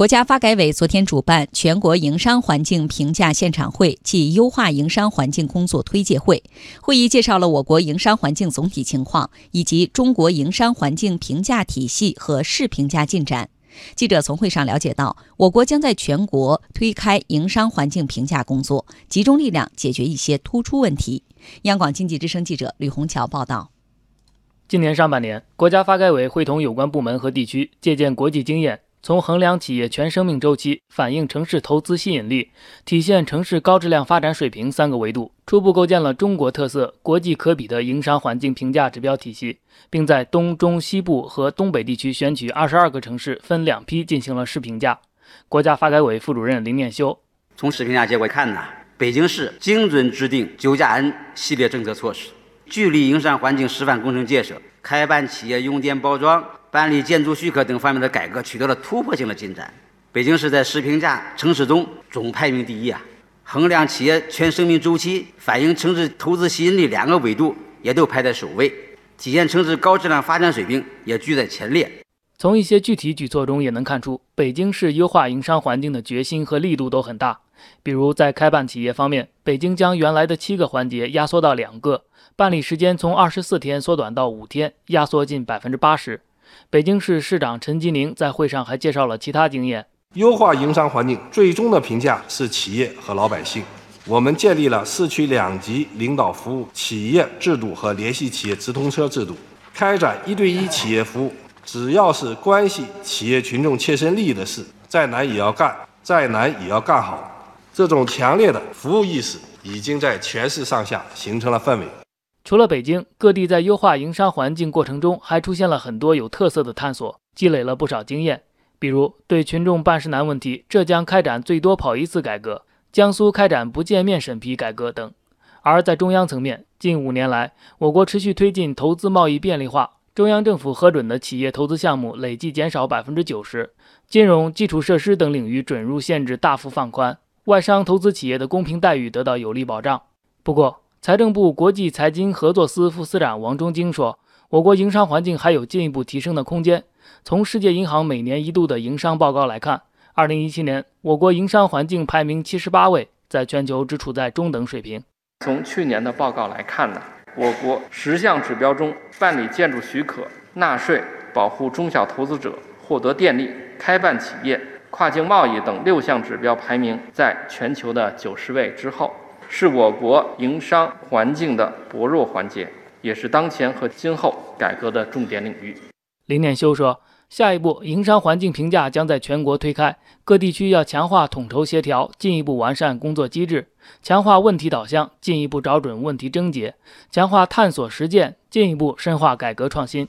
国家发改委昨天主办全国营商环境评价现场会暨优化营商环境工作推介会，会议介绍了我国营商环境总体情况以及中国营商环境评价体系和试评价进展。记者从会上了解到，我国将在全国推开营商环境评价工作，集中力量解决一些突出问题。央广经济之声记者吕红桥报道。今年上半年，国家发改委会同有关部门和地区，借鉴国际经验。从衡量企业全生命周期、反映城市投资吸引力、体现城市高质量发展水平三个维度，初步构建了中国特色、国际可比的营商环境评价指标体系，并在东中西部和东北地区选取二十二个城市，分两批进行了试评价。国家发改委副主任林念修：从试评价结果看呢，北京市精准制定九加 N 系列政策措施，聚力营商环境示范工程建设，开办企业用电包装。办理建筑许可等方面的改革取得了突破性的进展。北京市在试评价城市中总排名第一啊！衡量企业全生命周期、反映城市投资吸引力两个维度也都排在首位，体现城市高质量发展水平也居在前列。从一些具体举措中也能看出，北京市优化营商环境的决心和力度都很大。比如在开办企业方面，北京将原来的七个环节压缩到两个，办理时间从二十四天缩短到五天，压缩近百分之八十。北京市市长陈吉宁在会上还介绍了其他经验。优化营商环境，最终的评价是企业和老百姓。我们建立了市区两级领导服务企业制度和联系企业直通车制度，开展一对一企业服务。只要是关系企业群众切身利益的事，再难也要干，再难也要干好。这种强烈的服务意识已经在全市上下形成了氛围。除了北京，各地在优化营商环境过程中，还出现了很多有特色的探索，积累了不少经验。比如，对群众办事难问题，浙江开展最多跑一次改革，江苏开展不见面审批改革等。而在中央层面，近五年来，我国持续推进投资贸易便利化，中央政府核准的企业投资项目累计减少百分之九十，金融基础设施等领域准入限制大幅放宽，外商投资企业的公平待遇得到有力保障。不过，财政部国际财经合作司副司长王中京说：“我国营商环境还有进一步提升的空间。从世界银行每年一度的营商报告来看，2017年我国营商环境排名七十八位，在全球只处在中等水平。从去年的报告来看呢，我国十项指标中，办理建筑许可、纳税、保护中小投资者、获得电力、开办企业、跨境贸易等六项指标排名在全球的九十位之后。”是我国营商环境的薄弱环节，也是当前和今后改革的重点领域。林念修说，下一步营商环境评价将在全国推开，各地区要强化统筹协调，进一步完善工作机制，强化问题导向，进一步找准问题症结，强化探索实践，进一步深化改革创新。